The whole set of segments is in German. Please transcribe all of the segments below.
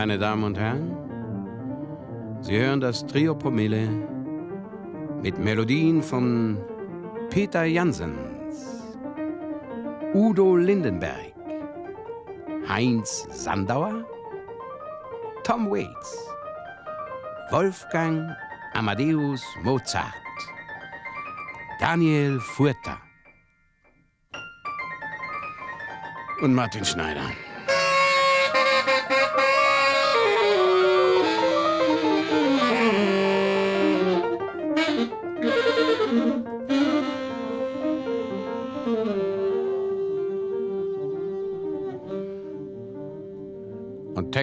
Meine Damen und Herren, Sie hören das Trio Promille mit Melodien von Peter Jansens, Udo Lindenberg, Heinz Sandauer, Tom Waits, Wolfgang Amadeus Mozart, Daniel Furter und Martin Schneider.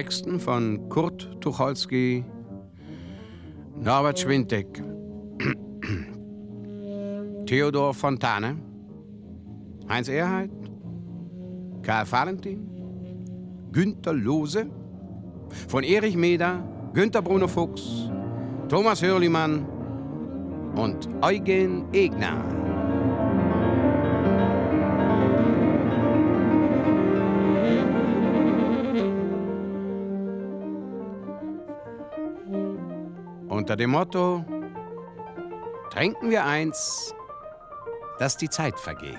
Texten von Kurt Tucholsky, Norbert Schwintek, Theodor Fontane, Heinz Erhardt, Karl Valentin, Günter Lose, von Erich Meder, Günter Bruno Fuchs, Thomas Hörlimann und Eugen Egner. Unter dem Motto Trinken wir eins, dass die Zeit vergeht.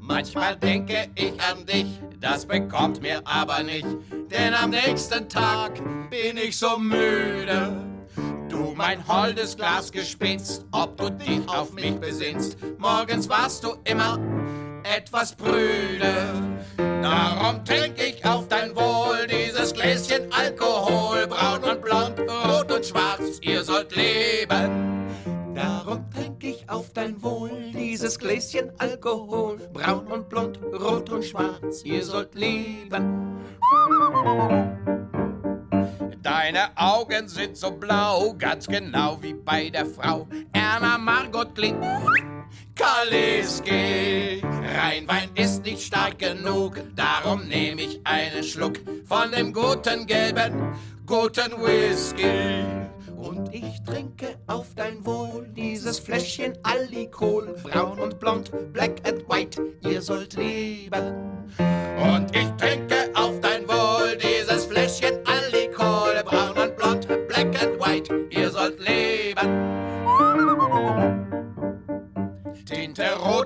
Manchmal denke ich an dich, das bekommt mir aber nicht, denn am nächsten Tag bin ich so müde. Du mein holdes Glas gespitzt, ob du dich auf mich besinnst. Morgens warst du immer etwas prüde. Darum trink ich auf dein Wohl dieses Gläschen Alkohol, braun und blond, rot und schwarz, ihr sollt leben. Darum trink ich auf dein Wohl dieses Gläschen Alkohol, braun und und schwarz, ihr sollt leben. Deine Augen sind so blau, ganz genau wie bei der Frau Erna Margot Klick. Kaliski, Rheinwein ist nicht stark genug, darum nehme ich einen Schluck von dem guten gelben, guten Whisky. Und ich trinke auf dein Wohl dieses Fläschchen Alkohol, braun und blond, black and white, ihr sollt leben. Und ich trinke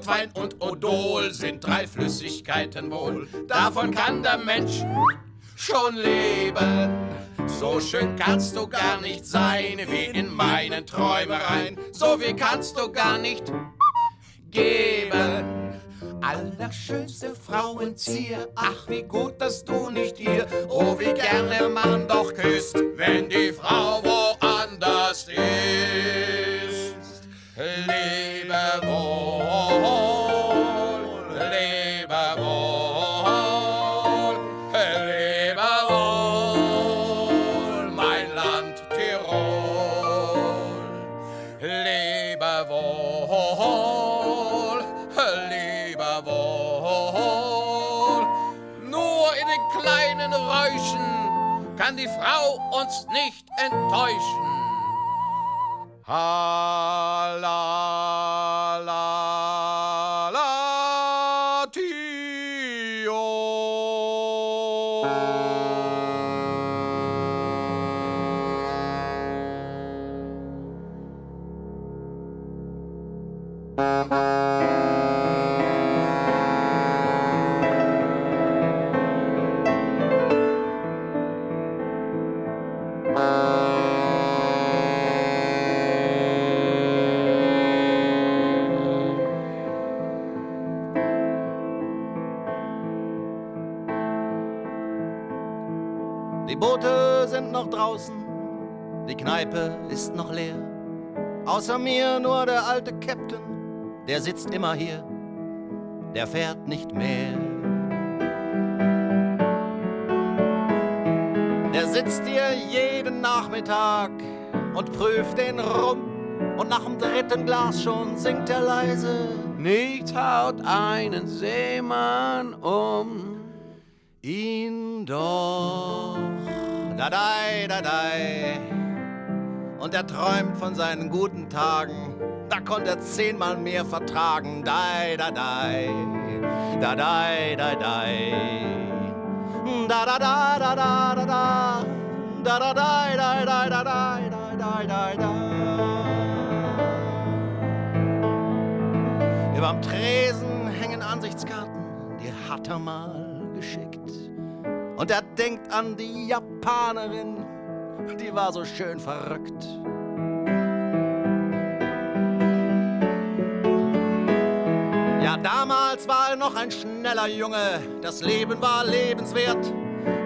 Rotwein und Odol sind drei Flüssigkeiten wohl. Davon kann der Mensch schon leben. So schön kannst du gar nicht sein wie in meinen Träumereien. So viel kannst du gar nicht geben. Allerschönste Frauenzier, ach wie gut, dass du nicht hier. Oh, wie gerne man doch küsst, wenn die Frau woanders ist. Lebe wohl, lebe wohl, lebe wohl, mein Land Tirol. Lebe wohl, lebe wohl. Nur in den kleinen Räuschen kann die Frau uns nicht enttäuschen. Ha Kneipe ist noch leer. Außer mir nur der alte Captain, der sitzt immer hier, der fährt nicht mehr. Der sitzt hier jeden Nachmittag und prüft den Rum. Und nach dem dritten Glas schon singt er leise. Nichts haut einen Seemann um. ihn doch. Dadei, dadei und er träumt von seinen guten Tagen. Da konnte er zehnmal mehr vertragen. Dai, da, dai, da, dai, da, dai. Da, da, da, da, da, da, da. Da, da, da, da, da, da, da, da, da, da, da. Überm Tresen hängen Ansichtskarten, die hat er mal geschickt. Und er denkt an die Japanerin, die war so schön verrückt. Ja, damals war er noch ein schneller Junge, das Leben war lebenswert.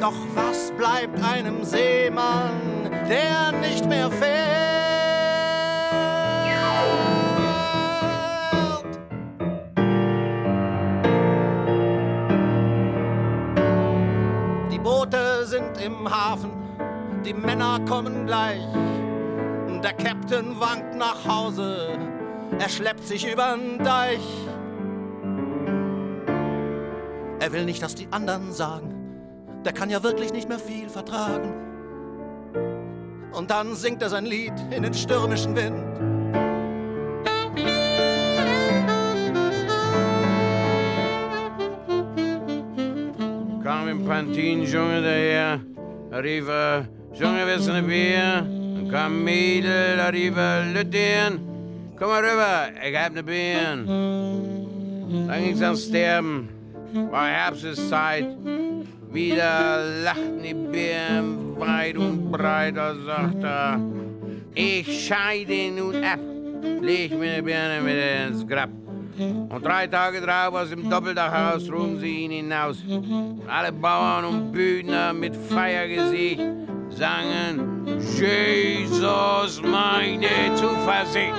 Doch was bleibt einem Seemann, der nicht mehr fährt? Die Boote sind im Hafen, die Männer kommen gleich. Der Captain wankt nach Hause, er schleppt sich übern Deich. Er will nicht, dass die anderen sagen, der kann ja wirklich nicht mehr viel vertragen. Und dann singt er sein Lied in den stürmischen Wind. Kam im Pantin-Dschungel daher, da rief er, Junge, willst du eine Bier? Dann kam ein Mädel, da rief er, Lüttchen, komm mal rüber, ich hab ne Bier. Dann ging's ans Sterben, war Herbsteszeit, wieder lachten die Bären weit und breit, da sagt er, ich scheide nun ab, leg mir ne Birne mit ins Grab. Und drei Tage drauf aus dem Doppeldachhaus trugen sie ihn hinaus. Alle Bauern und Bühner mit Feiergesicht sangen Jesus, meine Zuversicht.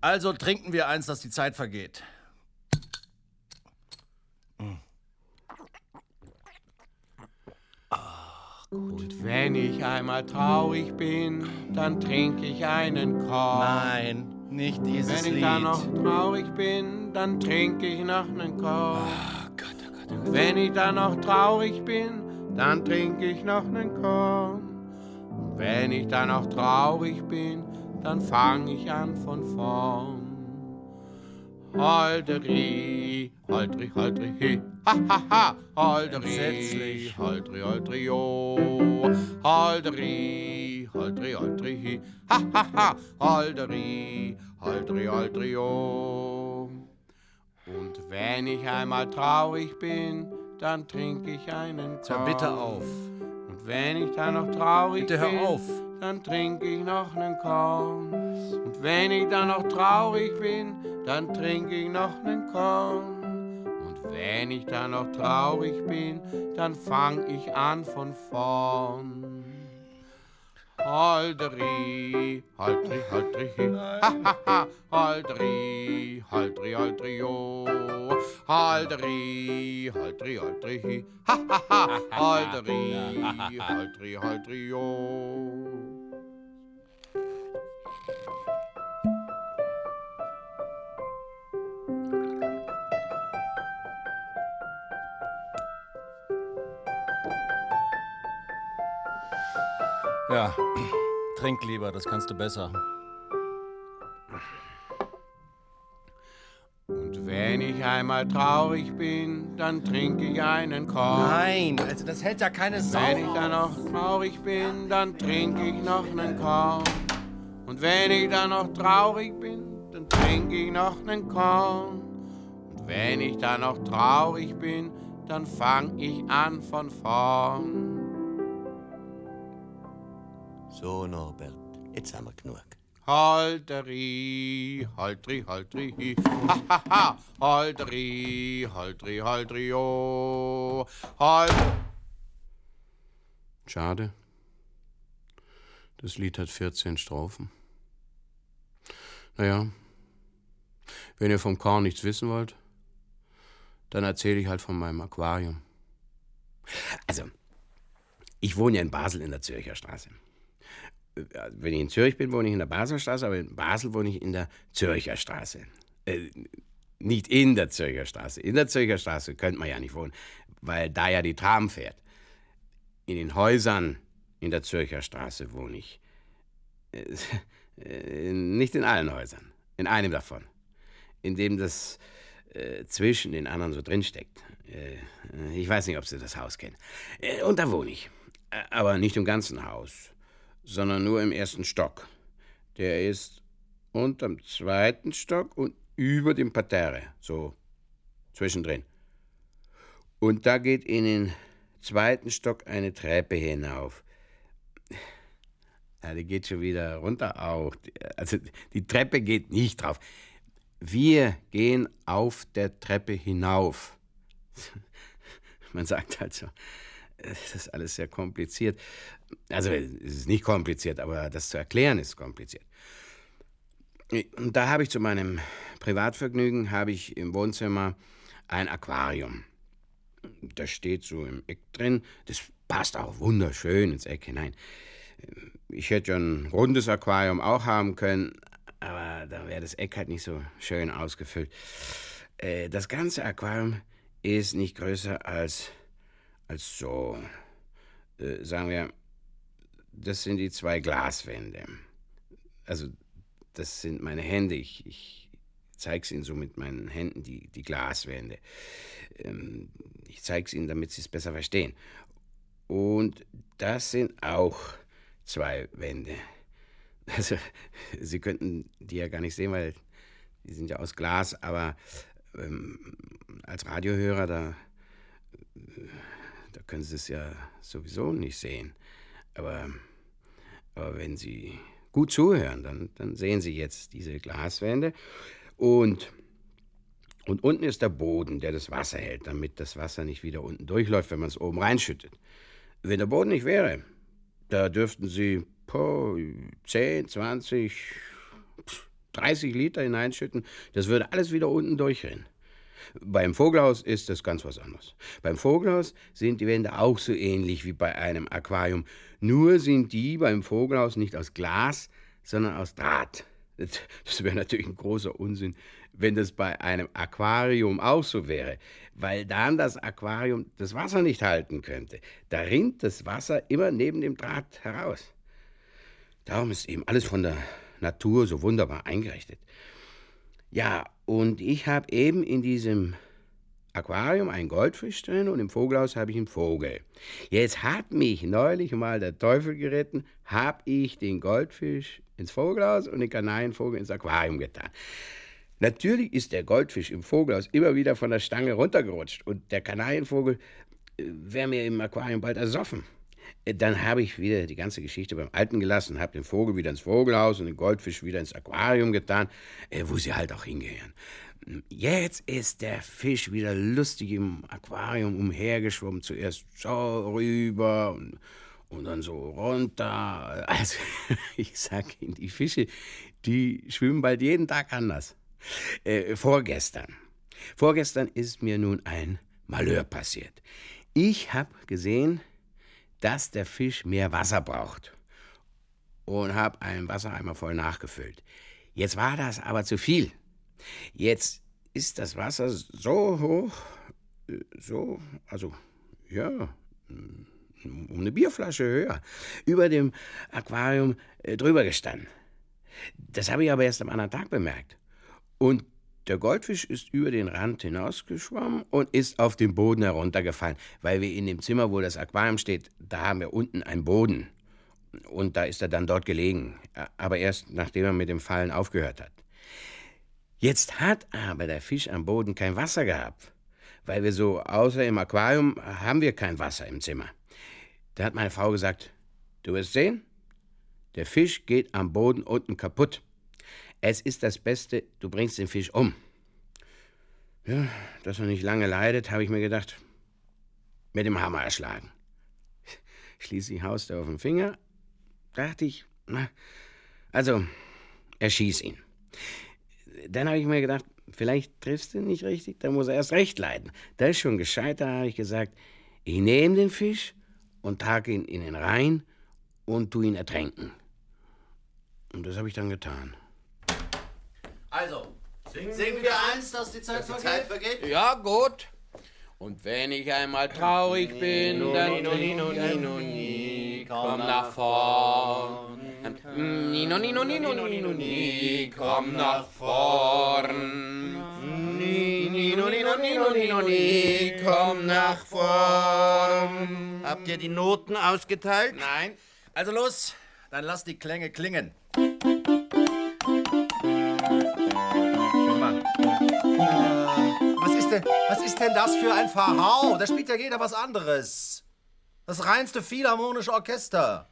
Also trinken wir eins, dass die Zeit vergeht. Und wenn ich einmal traurig bin, dann trinke ich einen Korn. Nein, nicht dieses Wenn ich Lied. dann noch traurig bin, dann trinke ich noch einen Korn. Oh Gott, oh Gott, oh Gott. Wenn ich dann noch traurig bin, dann trinke ich noch einen Korn. Und wenn ich dann noch traurig bin, dann fange ich an von vorn. Holderi, holdri, holdri, hi, ha, ha, ha, holderi, Entsetzlich. holdri, holdri, jo, holderi, holdri, holdri, hi, ha, ha, ha, holderi, holdri, holdri, jo. Und wenn ich einmal traurig bin, dann trinke ich einen Korn. Hör bitte auf. Und wenn ich dann noch traurig Bitte hör bin, auf. dann trinke ich noch einen Korn. Und wenn ich dann noch traurig bin, dann trinke ich noch einen Korn. Wenn ich dann noch traurig bin, dann fang ich an von vorn. Holdri, holdri, holdri, holdri, holdri, holdri, holdri, holdri, ha, holdri, holdri, holdri, Ja, trink lieber, das kannst du besser. Und wenn ich einmal traurig bin, dann trinke ich einen Korn. Nein, also das hält ja keine Sau. Wenn ich dann noch traurig bin, dann trinke ich noch einen Korn. Und wenn ich dann noch traurig bin, dann trinke ich noch einen Korn. Und wenn ich dann noch traurig bin, dann fang ich an von vorn. So, Norbert, jetzt haben wir genug. Holderi, holdri, holdri, hi, ha, ha, ha, holdri, holdri, holdri, oh, hold... Schade. Das Lied hat 14 Strophen. Naja, wenn ihr vom Korn nichts wissen wollt, dann erzähle ich halt von meinem Aquarium. Also, ich wohne ja in Basel in der Zürcher Straße. Äh, wenn ich in Zürich bin, wohne ich in der Basler Straße, aber in Basel wohne ich in der Zürcher Straße. Äh, nicht in der Zürcher Straße. In der Zürcher Straße könnte man ja nicht wohnen, weil da ja die Tram fährt. In den Häusern in der Zürcher Straße wohne ich. Äh, nicht in allen Häusern, in einem davon, in dem das äh, zwischen den anderen so drinsteckt. Äh, ich weiß nicht, ob Sie das Haus kennen. Äh, und da wohne ich. Äh, aber nicht im ganzen Haus, sondern nur im ersten Stock. Der ist unterm zweiten Stock und über dem Parterre, so zwischendrin. Und da geht in den zweiten Stock eine Treppe hinauf. Ja, die geht schon wieder runter auch. Also die Treppe geht nicht drauf. Wir gehen auf der Treppe hinauf. Man sagt halt so, das ist alles sehr kompliziert. Also es ist nicht kompliziert, aber das zu erklären ist kompliziert. Und da habe ich zu meinem Privatvergnügen habe ich im Wohnzimmer ein Aquarium. Das steht so im Eck drin. Das passt auch wunderschön ins Eck hinein. Ich hätte ja ein rundes Aquarium auch haben können, aber da wäre das Eck halt nicht so schön ausgefüllt. Äh, das ganze Aquarium ist nicht größer als, als so. Äh, sagen wir, das sind die zwei Glaswände. Also, das sind meine Hände. Ich, ich zeige es Ihnen so mit meinen Händen, die, die Glaswände. Ähm, ich zeige es Ihnen, damit Sie es besser verstehen. Und das sind auch zwei Wände. Also, Sie könnten die ja gar nicht sehen, weil die sind ja aus Glas, aber ähm, als Radiohörer, da, da können Sie es ja sowieso nicht sehen. Aber, aber wenn Sie gut zuhören, dann, dann sehen Sie jetzt diese Glaswände. Und, und unten ist der Boden, der das Wasser hält, damit das Wasser nicht wieder unten durchläuft, wenn man es oben reinschüttet. Wenn der Boden nicht wäre, da dürften Sie po, 10, 20, 30 Liter hineinschütten. Das würde alles wieder unten durchrennen. Beim Vogelhaus ist das ganz was anderes. Beim Vogelhaus sind die Wände auch so ähnlich wie bei einem Aquarium. Nur sind die beim Vogelhaus nicht aus Glas, sondern aus Draht. Das wäre natürlich ein großer Unsinn, wenn das bei einem Aquarium auch so wäre, weil dann das Aquarium das Wasser nicht halten könnte. Da rinnt das Wasser immer neben dem Draht heraus. Darum ist eben alles von der Natur so wunderbar eingerichtet. Ja, und ich habe eben in diesem Aquarium einen Goldfisch drin und im Vogelhaus habe ich einen Vogel. Jetzt hat mich neulich mal der Teufel geritten, habe ich den Goldfisch ins Vogelhaus und den Kanarienvogel ins Aquarium getan. Natürlich ist der Goldfisch im Vogelhaus immer wieder von der Stange runtergerutscht und der Kanarienvogel äh, wäre mir im Aquarium bald ersoffen. Äh, dann habe ich wieder die ganze Geschichte beim Alten gelassen, habe den Vogel wieder ins Vogelhaus und den Goldfisch wieder ins Aquarium getan, äh, wo sie halt auch hingehören. Jetzt ist der Fisch wieder lustig im Aquarium umhergeschwommen, zuerst so rüber und, und dann so runter. Also, ich sag Ihnen, die Fische, die schwimmen bald jeden Tag anders. Äh, vorgestern. Vorgestern ist mir nun ein Malheur passiert. Ich habe gesehen, dass der Fisch mehr Wasser braucht und habe einen Wassereimer voll nachgefüllt. Jetzt war das aber zu viel. Jetzt ist das Wasser so hoch, so, also, ja, um eine Bierflasche höher, über dem Aquarium äh, drüber gestanden. Das habe ich aber erst am anderen Tag bemerkt. Und der Goldfisch ist über den Rand hinausgeschwommen und ist auf den Boden heruntergefallen, weil wir in dem Zimmer, wo das Aquarium steht, da haben wir unten einen Boden. Und da ist er dann dort gelegen, aber erst nachdem er mit dem Fallen aufgehört hat. Jetzt hat aber der Fisch am Boden kein Wasser gehabt, weil wir so, außer im Aquarium, haben wir kein Wasser im Zimmer. Da hat meine Frau gesagt, du wirst sehen, der Fisch geht am Boden unten kaputt. Es ist das Beste, du bringst den Fisch um. Ja, dass er nicht lange leidet, habe ich mir gedacht, mit dem Hammer erschlagen. Schließlich haust er auf den Finger. Dachte ich, na, also, erschieß ihn. Dann habe ich mir gedacht, vielleicht triffst du ihn nicht richtig, dann muss er erst recht leiden. Da ist schon gescheiter, habe ich gesagt, Ich nehme den Fisch und trage ihn in den Rhein und tu ihn ertränken. Und das habe ich dann getan. Also, singen, wir eins, dass die Zeit vergeht? Zeit vergeht? Ja, gut. Und wenn ich einmal traurig bin, dann Nino, Nino, Nino, komm nach vorn. Nino, Nino, Nino, Nino, Nino, komm nach vorn. Nino, Nino, Nino, Nino, Nino, komm nach vorn. Habt ihr die Noten ausgeteilt? Nein. Also los, dann lass die Klänge klingen. Ist, denn, was ist denn das für ein Verhau? Da spielt ja jeder was anderes. Das reinste philharmonische Orchester.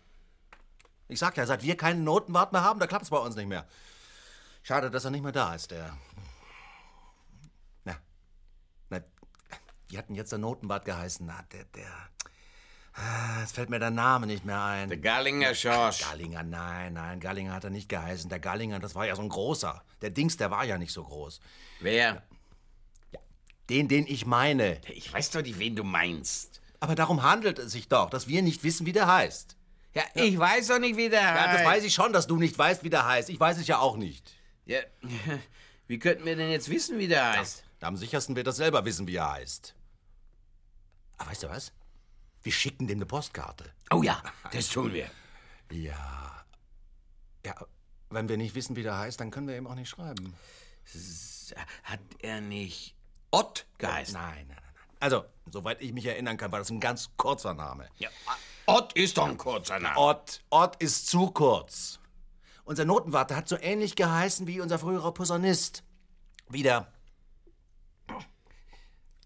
Ich sag ja, seit wir keinen Notenwart mehr haben, da klappt's bei uns nicht mehr. Schade, dass er nicht mehr da ist, der. Na, na, wie hat denn jetzt der Notenwart geheißen? Na, der, der. Ah, Jetzt fällt mir der Name nicht mehr ein. Der Gallinger Schorsch. Gallinger, nein, nein, Gallinger hat er nicht geheißen. Der Gallinger, das war ja so ein großer. Der Dings, der war ja nicht so groß. Wer? Den, den ich meine. Ich weiß doch nicht, wen du meinst. Aber darum handelt es sich doch, dass wir nicht wissen, wie der heißt. Ja, ich weiß doch nicht, wie der Ja, heißt. das weiß ich schon, dass du nicht weißt, wie der heißt. Ich weiß es ja auch nicht. Ja, wie könnten wir denn jetzt wissen, wie der heißt? Am sichersten wird er selber wissen, wie er heißt. Aber weißt du was? Wir schicken dem eine Postkarte. Oh ja, das tun wir. Ja. Ja, wenn wir nicht wissen, wie der heißt, dann können wir ihm auch nicht schreiben. Hat er nicht Ott geheißen? Nein, nein, nein. Also, soweit ich mich erinnern kann, war das ein ganz kurzer Name. Ja, Ott ist doch ein kurzer Name. Ott, Ott ist zu kurz. Unser Notenwart hat so ähnlich geheißen wie unser früherer Posaunist. Wieder.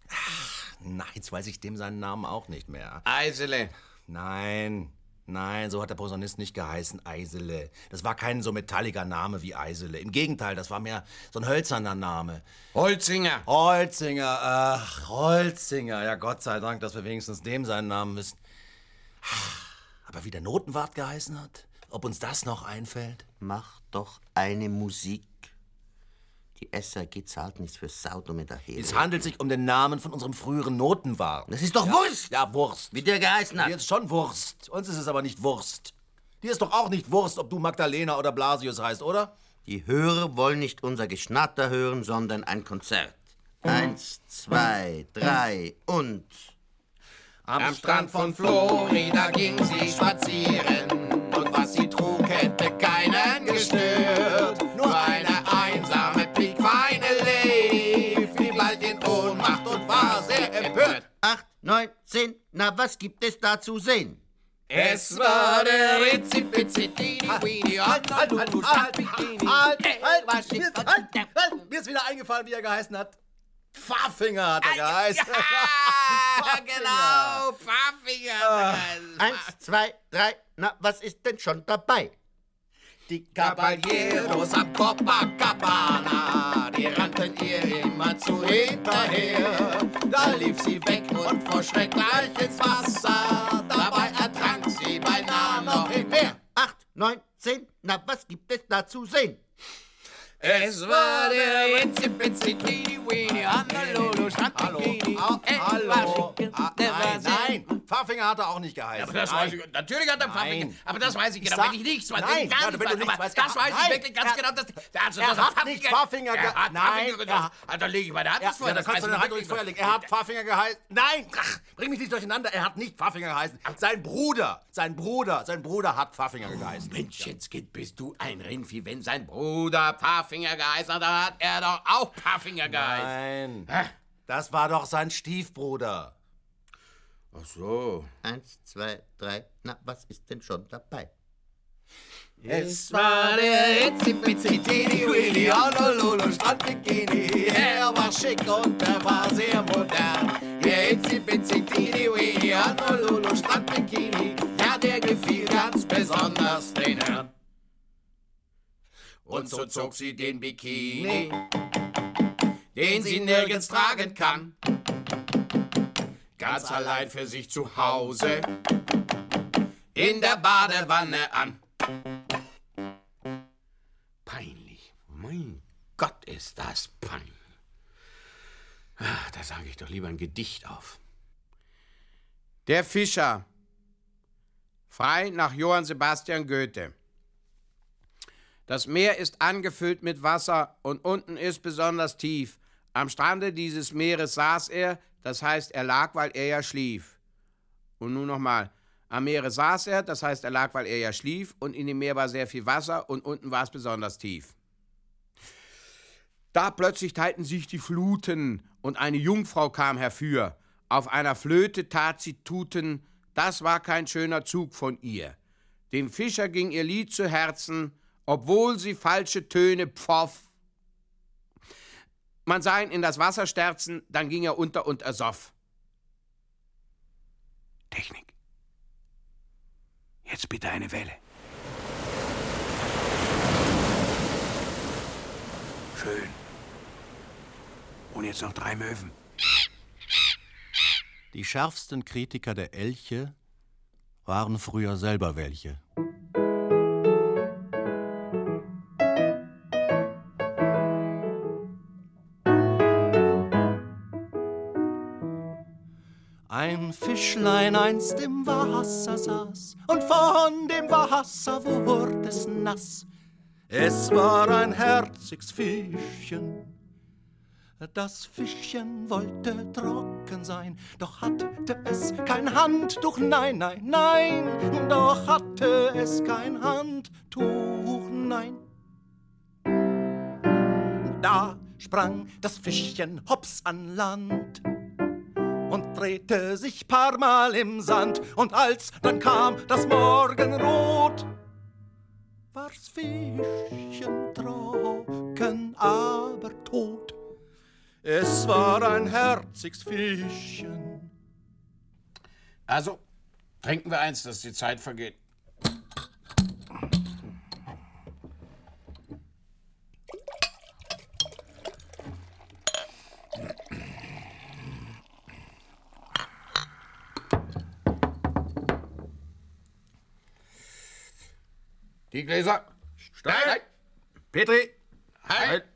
Ach, na, jetzt weiß ich dem seinen Namen auch nicht mehr. Eisele. Nein, nein, so hat der Posaunist nicht geheißen, Eisele. Das war kein so metalliger Name wie Eisele. Im Gegenteil, das war mehr so ein hölzerner Name. Holzinger. Holzinger, ach, Holzinger. Ja, Gott sei Dank, dass wir wenigstens dem seinen Namen wissen. Aber wie der Notenwart geheißen hat? Ob uns das noch einfällt? Mach doch eine Musik. Die SAG zahlt nichts für Saudumme daher. Es handelt sich um den Namen von unserem früheren Notenwart. Das ist doch Wurst! Ja, Wurst. Wie der geheißen Dir hat. ist schon Wurst. Uns ist es aber nicht Wurst. Dir ist doch auch nicht Wurst, ob du Magdalena oder Blasius heißt, oder? Die Hörer wollen nicht unser Geschnatter hören, sondern ein Konzert. Eins, zwei, drei und... Am Strand von Florida ging sie spazieren und was sie trug, hätte keinen gestört. Acht, neun, zehn, na was gibt es da zu sehen? Es war der Ritzipizitini, Weenie, Halt, halt, halt, halt, halt, halt, halt, mir ist, halt, halt, mir ist wieder eingefallen, wie er geheißen hat. Pfaffinger hat er geheißen. Ja, genau, Pfaffinger. Eins, zwei, drei, na was ist denn schon dabei? Die Caballeros am Copacabana, die rannten ihr immer zu hinterher. Da lief sie weg und vor Schreck gleich ins Wasser. Dabei ertrank sie beinahe noch im Meer. Acht, neun, zehn, na was gibt es da zu sehen? Es war der Ritzipizitini, Weenie, Honolulu, Strandbikini. Hallo, Ey, hallo. war schick, Ah, der Nein, nein, Pfaffinger hat er auch nicht geheißen. Aber das Nein. weiß ich, natürlich hat er Pfaffinger, Nein. aber das weiß ich genau, sag- wenn ich nichts weiß, Nein, ich gar ja, nicht wenn du nichts weißt, das er- weiß ich wirklich ganz er- genau, dass, also, er dass hat nicht Pfaffinger er ge- hat Nein, Pfaffinger er-. Ah, da lege ich meine Hand Ja, ins Feuer, ja, da das kannst du ich deine Hand durchs Feuer legen. Er hat Pfaffinger geheißen. Nein, ach, bring mich nicht durcheinander. Er hat nicht Pfaffinger geheißen. Sein Bruder, sein Bruder, sein Bruder hat Pfaffinger geheißen. Menschenskind, bist du ein Rindvieh, wenn sein Bruder Pfaffinger geheißen hat, dann hat er doch auch Pfaffinger geheißen. Nein, das war doch sein Stiefbruder. Ach so. Eins, zwei, drei, na was ist denn schon dabei? Es war der Hitzipizitini, Willi, Honolulu, Strandbikini. Er war schick und er war sehr modern. Der Hitzipizitini, Willi, Honolulu, Strandbikini. Ja, der gefiel ganz besonders den Herrn. Und so zog sie den Bikini, den sie nirgends tragen kann. Ganz allein für sich zu Hause, in der Badewanne an. Peinlich. Mein Gott, ist das peinlich. Ah, Da sage ich doch lieber ein Gedicht auf. Der Fischer. Frei nach Johann Sebastian Goethe. Das Meer ist angefüllt mit Wasser und unten ist besonders tief. Am Strande dieses Meeres saß er, das heißt, er lag, weil er ja schlief. Und nun nochmal. Am Meere saß er, das heißt, er lag, weil er ja schlief, und in dem Meer war sehr viel Wasser und unten war es besonders tief. Da plötzlich teilten sich die Fluten und eine Jungfrau kam herfür. Auf einer Flöte tat sie Tuten, das war kein schöner Zug von ihr. Dem Fischer ging ihr Lied zu Herzen, obwohl sie falsche Töne pfoff. Man sah ihn in das Wasser sterzen, dann ging er unter und ersoff. Technik. Jetzt bitte eine Welle. Schön. Und jetzt noch drei Möwen. Die schärfsten Kritiker der Elche waren früher selber welche. Fischlein einst im Wasser saß und von dem Wasser wurde es nass. Es war ein herziges Fischchen. Das Fischchen wollte trocken sein, doch hatte es kein Handtuch, nein, nein, nein, doch hatte es kein Handtuch, nein. Da sprang das Fischchen hops an Land und drehte sich paar Mal im Sand. Und als dann kam das Morgenrot, war's Fischchen trocken, aber tot. Es war ein herziges Fischchen. Also, trinken wir eins, dass die Zeit vergeht. Die Gläser. Stein. Petri, Halt.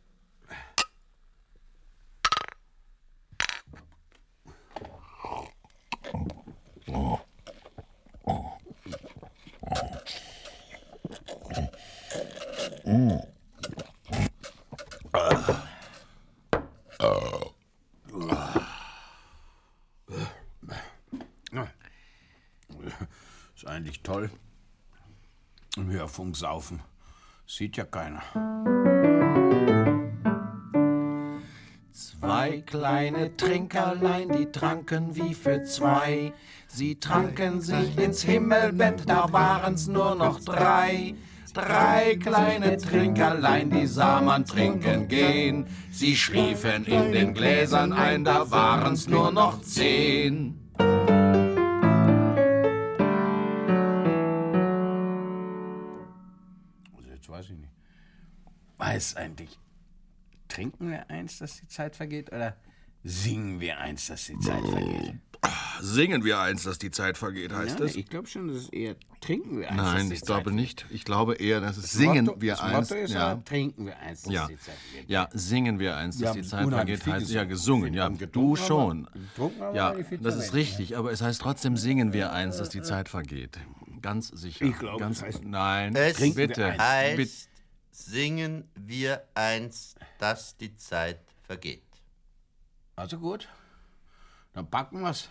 Ist eigentlich toll. Im Hörfunk saufen. Sieht ja keiner. Zwei kleine Trinkerlein, die tranken wie für zwei. Sie tranken sich ins Himmelbett, da waren's nur noch drei. Drei kleine Trinkerlein, die sah man trinken gehen. Sie schliefen in den Gläsern ein, da waren's nur noch zehn. Weiß eigentlich, trinken wir eins, dass die Zeit vergeht, oder singen wir eins, dass die Zeit vergeht? Singen wir eins, dass die Zeit vergeht, heißt ja, es? Ich glaube schon, dass es eher trinken wir eins. Nein, ich die glaube Zeit nicht. Ich glaube eher, dass es Das singen Motto, wir das eins. Motto ist ja. aber, trinken wir eins, dass Ja. die Zeit vergeht. ja, singen wir eins, dass Wir die Zeit vergeht, heißt ja gesungen. Ja, du schon. wir Ja, das ist richtig, aber es heißt trotzdem singen wir eins, dass die Zeit vergeht. Ganz sicher. Ich glaube, Ganz, es heißt- nein, Es bitte. heißt, bitte. Singen wir eins, dass die Zeit vergeht. Also gut, dann packen wir's.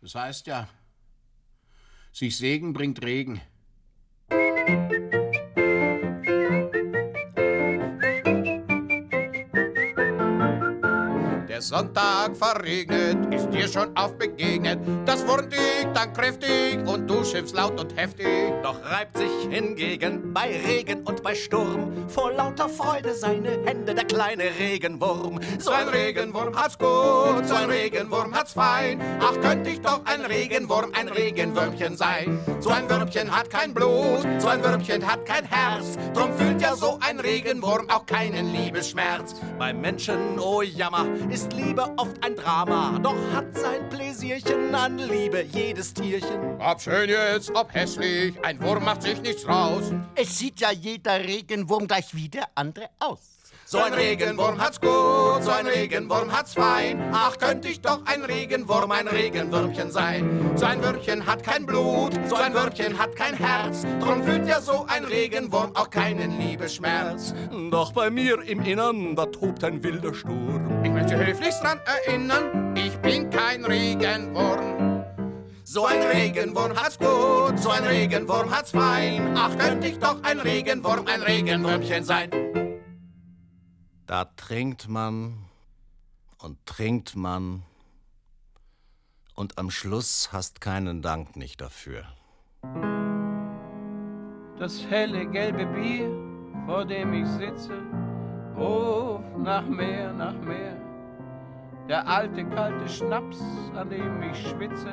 Das heißt ja, sich Segen bringt Regen. Sonntag verregnet, ist dir schon oft begegnet. Das Wurm liegt dann kräftig und du schimpfst laut und heftig. Doch reibt sich hingegen bei Regen und bei Sturm vor lauter Freude seine Hände der kleine Regenwurm. So ein Regenwurm hat's gut, so ein Regenwurm hat's fein. Ach, könnte ich doch ein Regenwurm, ein Regenwürmchen sein. So ein Würmchen hat kein Blut, so ein Würmchen hat kein Herz. Drum fühlt ja so ein Regenwurm auch keinen Liebesschmerz. Beim Menschen, oh Jammer, ist Liebe oft ein Drama. Doch hat sein Pläsierchen an Liebe jedes Tierchen. Ob schön jetzt, ob hässlich, ein Wurm macht sich nichts raus. Es sieht ja jeder Regenwurm gleich wie der andere aus. So ein Regenwurm hat's gut, so ein Regenwurm hat's fein. Ach, könnte ich doch ein Regenwurm, ein Regenwürmchen sein. So ein Würmchen hat kein Blut, so ein Würmchen hat kein Herz. Drum fühlt ja so ein Regenwurm auch keinen Liebesschmerz. Doch bei mir im Innern, da tobt ein wilder Sturm. Ich möchte höflichst dran erinnern, ich bin kein Regenwurm. So ein Regenwurm hat's gut, so ein Regenwurm hat's fein. Ach, könnte ich doch ein Regenwurm, ein Regenwürmchen sein. Da trinkt man und trinkt man und am Schluss hast keinen Dank nicht dafür. Das helle gelbe Bier, vor dem ich sitze, ruft nach mehr, nach mehr. Der alte kalte Schnaps, an dem ich schwitze,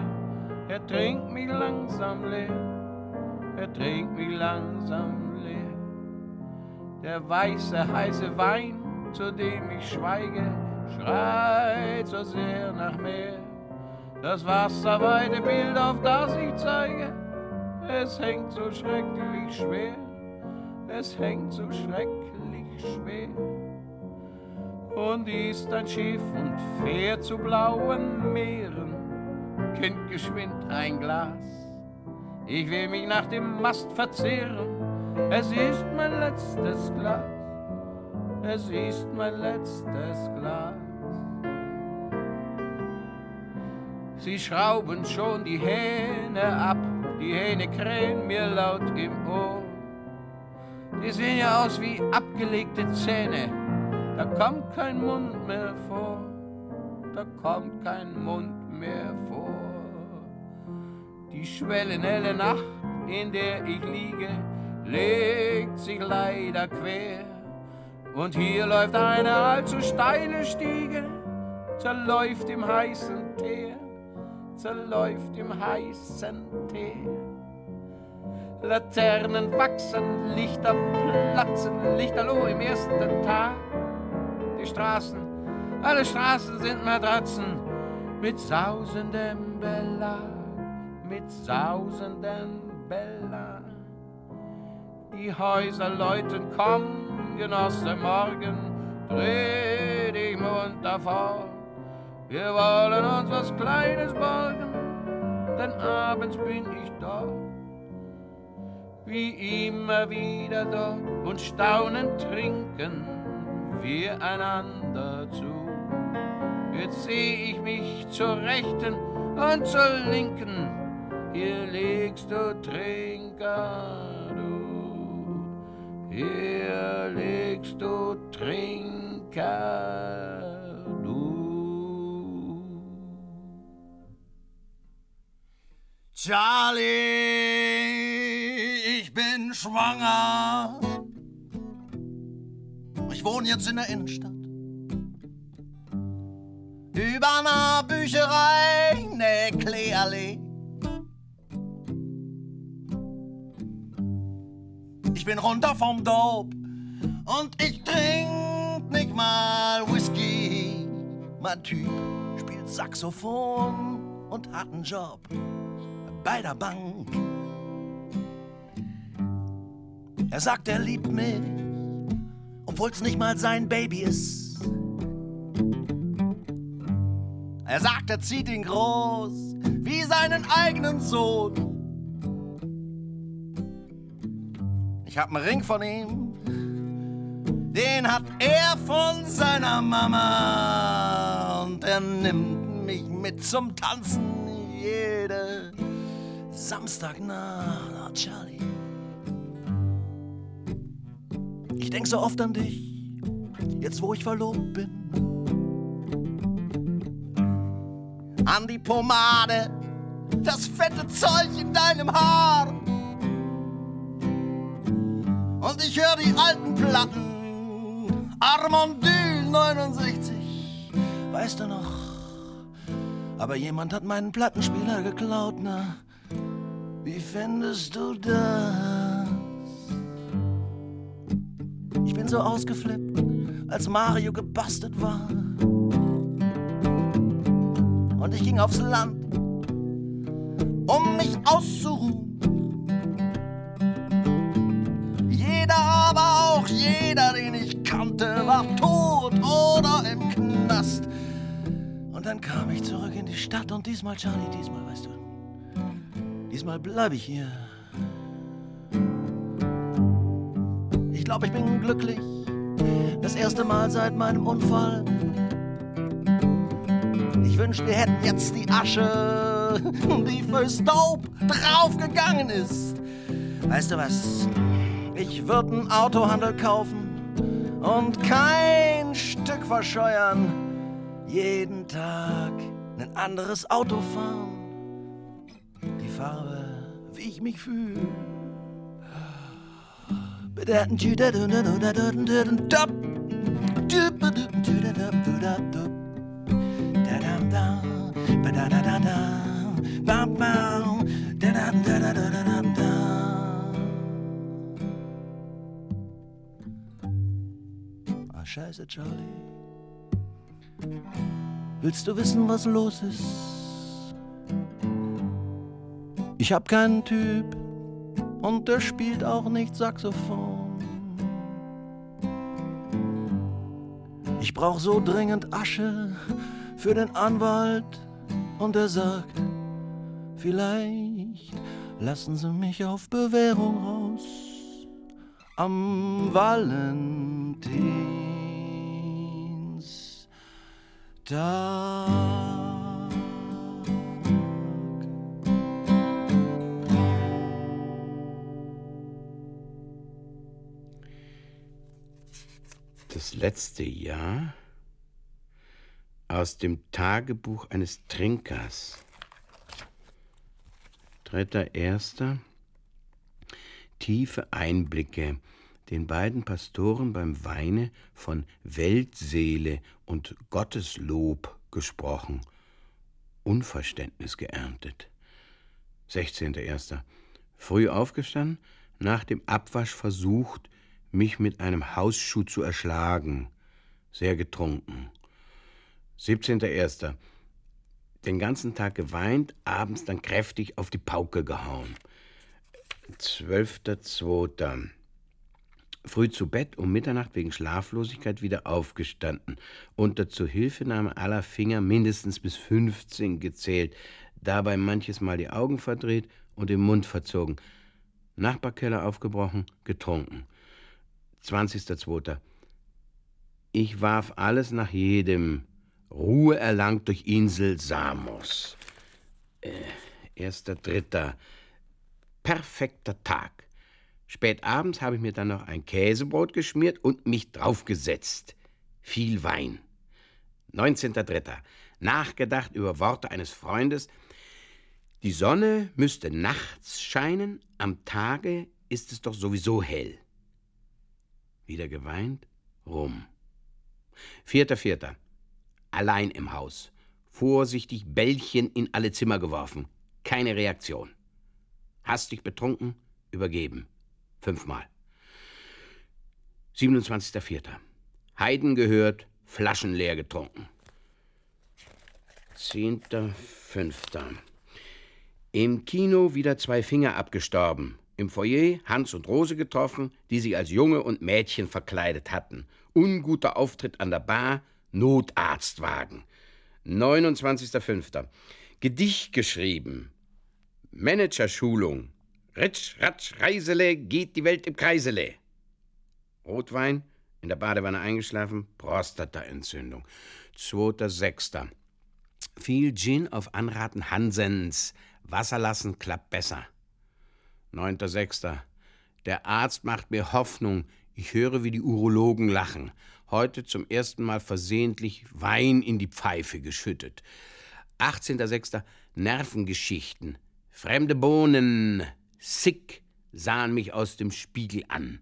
er trinkt mich langsam leer, er trinkt mich langsam leer. Der weiße, heiße Wein, zu dem ich schweige, schreit so sehr nach mehr. Das wasserweite Bild, auf das ich zeige, es hängt so schrecklich schwer, es hängt so schrecklich schwer. Und ist ein Schiff und fährt zu blauen Meeren, Kind geschwind ein Glas. Ich will mich nach dem Mast verzehren, es ist mein letztes Glas es ist mein letztes Glas. Sie schrauben schon die Hähne ab, die Hähne krähen mir laut im Ohr. Die sehen ja aus wie abgelegte Zähne, da kommt kein Mund mehr vor, da kommt kein Mund mehr vor. Die schwellenhelle Nacht, in der ich liege, legt sich leider quer und hier läuft eine allzu steile Stiege, zerläuft im heißen Teer, zerläuft im heißen Teer. Laternen wachsen, Lichter platzen, Lichterloh im ersten Tag. Die Straßen, alle Straßen sind Matratzen mit sausendem Belag, mit sausendem Belag. Die Häuser läuten, komm, Genosse, morgen dreh dich munter fort. Wir wollen uns was Kleines borgen, denn abends bin ich dort. Wie immer wieder dort und staunend trinken wir einander zu. Jetzt seh ich mich zur Rechten und zur Linken, hier liegst du Trinker. Hier legst du Trinker, du. Charlie, ich bin schwanger. Ich wohne jetzt in der Innenstadt. Über einer Bücherei, ne Kleeallee. bin runter vom Dope und ich trink nicht mal Whisky. Mein Typ spielt Saxophon und hat einen Job bei der Bank. Er sagt, er liebt mich, obwohl's nicht mal sein Baby ist. Er sagt, er zieht ihn groß wie seinen eigenen Sohn. Ich hab einen Ring von ihm. Den hat er von seiner Mama. Und er nimmt mich mit zum Tanzen jede Samstagnacht. Oh, Charlie. Ich denk so oft an dich, jetzt wo ich verlobt bin. An die Pomade, das fette Zeug in deinem Haar und ich höre die alten Platten. Armandil 69, weißt du noch? Aber jemand hat meinen Plattenspieler geklaut, na. Wie findest du das? Ich bin so ausgeflippt, als Mario gebastelt war. Und ich ging aufs Land, um mich auszuruhen. Jeder, den ich kannte, war tot oder im Knast. Und dann kam ich zurück in die Stadt und diesmal, Charlie, diesmal, weißt du, diesmal bleibe ich hier. Ich glaube, ich bin glücklich. Das erste Mal seit meinem Unfall. Ich wünschte, wir hätten jetzt die Asche, die für Dope draufgegangen ist. Weißt du was? Ich würde einen Autohandel kaufen und kein Stück verscheuern. Jeden Tag ein anderes Auto fahren. Die Farbe, wie ich mich fühle. Scheiße, Charlie. Willst du wissen, was los ist? Ich hab keinen Typ und der spielt auch nicht Saxophon. Ich brauch so dringend Asche für den Anwalt und er sagt, vielleicht lassen Sie mich auf Bewährung raus am Valentinstag. Das letzte Jahr aus dem Tagebuch eines Trinkers. Dritter Erster. Tiefe Einblicke, den beiden Pastoren beim Weine von Weltseele und Gotteslob gesprochen, Unverständnis geerntet. 16.01. Früh aufgestanden, nach dem Abwasch versucht, mich mit einem Hausschuh zu erschlagen. Sehr getrunken. 17.01. Den ganzen Tag geweint, abends dann kräftig auf die Pauke gehauen. 12.02. Früh zu Bett, um Mitternacht wegen Schlaflosigkeit wieder aufgestanden. Unter Zuhilfenahme aller Finger mindestens bis 15 gezählt, dabei manches Mal die Augen verdreht und den Mund verzogen. Nachbarkeller aufgebrochen, getrunken. 20.02. Ich warf alles nach jedem. Ruhe erlangt durch Insel Samos. Äh, erster, dritter. Perfekter Tag. Spät abends habe ich mir dann noch ein Käsebrot geschmiert und mich draufgesetzt. Viel Wein. 19.3. Nachgedacht über Worte eines Freundes. Die Sonne müsste nachts scheinen, am Tage ist es doch sowieso hell. Wieder geweint, rum. Vierter, vierter. Allein im Haus. Vorsichtig Bällchen in alle Zimmer geworfen. Keine Reaktion. Hastig betrunken, übergeben. Fünfmal. 27.04. Heiden gehört, Flaschen leer getrunken. 10.05. Im Kino wieder zwei Finger abgestorben. Im Foyer Hans und Rose getroffen, die sich als Junge und Mädchen verkleidet hatten. Unguter Auftritt an der Bar, Notarztwagen. 29.05. Gedicht geschrieben. Managerschulung. Ritsch, ratsch, Reisele, geht die Welt im Kreisele. Rotwein, in der Badewanne eingeschlafen, Prostataentzündung. 2.06. Viel Gin auf Anraten Hansens. Wasser lassen klappt besser. 9.06. Der Arzt macht mir Hoffnung. Ich höre, wie die Urologen lachen. Heute zum ersten Mal versehentlich Wein in die Pfeife geschüttet. 18.06. Nervengeschichten. Fremde Bohnen. Sick sahen mich aus dem Spiegel an.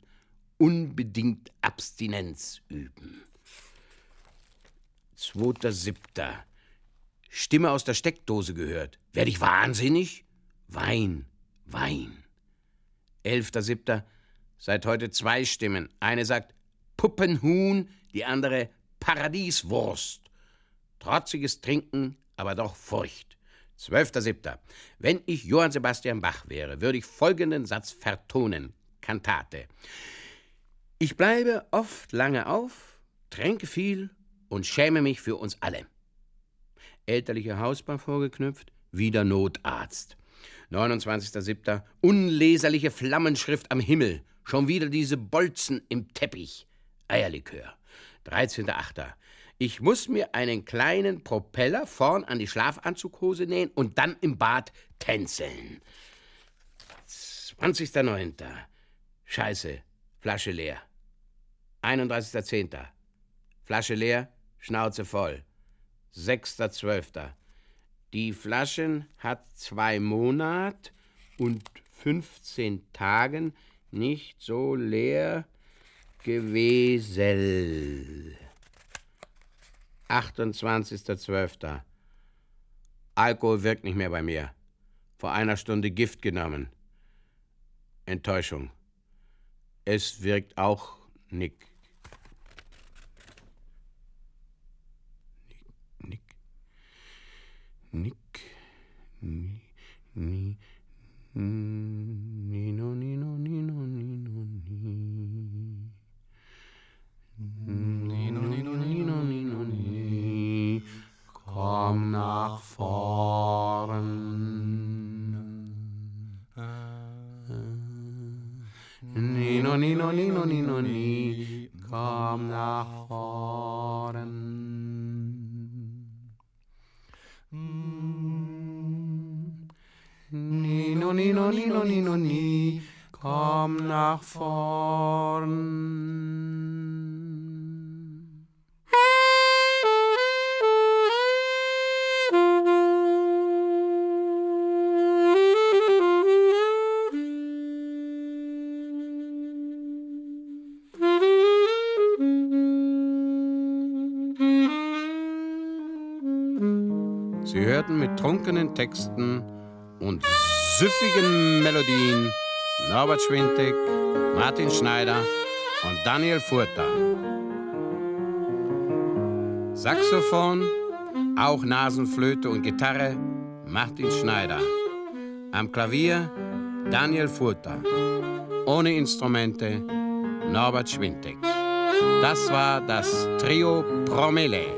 Unbedingt Abstinenz üben. 2.07. Stimme aus der Steckdose gehört. Werd ich wahnsinnig? Wein, Wein. 11.07. Seit heute zwei Stimmen. Eine sagt Puppenhuhn, die andere Paradieswurst. Trotziges Trinken, aber doch Furcht. 12.07. Wenn ich Johann Sebastian Bach wäre, würde ich folgenden Satz vertonen. Kantate. Ich bleibe oft lange auf, trinke viel und schäme mich für uns alle. Elterliche Hausbar vorgeknüpft, wieder Notarzt. 29.07. Unleserliche Flammenschrift am Himmel. Schon wieder diese Bolzen im Teppich. Eierlikör. 13.08. Ich muss mir einen kleinen Propeller vorn an die Schlafanzughose nähen und dann im Bad tänzeln. 20.09. Scheiße, Flasche leer. 31.10. Flasche leer, Schnauze voll. 6.12. Die Flaschen hat zwei Monat und 15 Tagen nicht so leer gewesen. 28.12. Alkohol wirkt nicht mehr bei mir. Vor einer Stunde Gift genommen. Enttäuschung. Es wirkt auch nicht. Nick. Nick. Ni. Ni. Nino, Nino, Nino, Nino, Komm nach vorn. Nino, Nino, Nino, Nino, Ni. Komm nach vorn. Nino, Nino, Nino, Nino, Ni, komm nach vorn. Hörten mit trunkenen Texten und süffigen Melodien Norbert Schwintig, Martin Schneider und Daniel Furter. Saxophon, auch Nasenflöte und Gitarre Martin Schneider. Am Klavier Daniel Furter. Ohne Instrumente Norbert Schwintig. Das war das Trio Promele.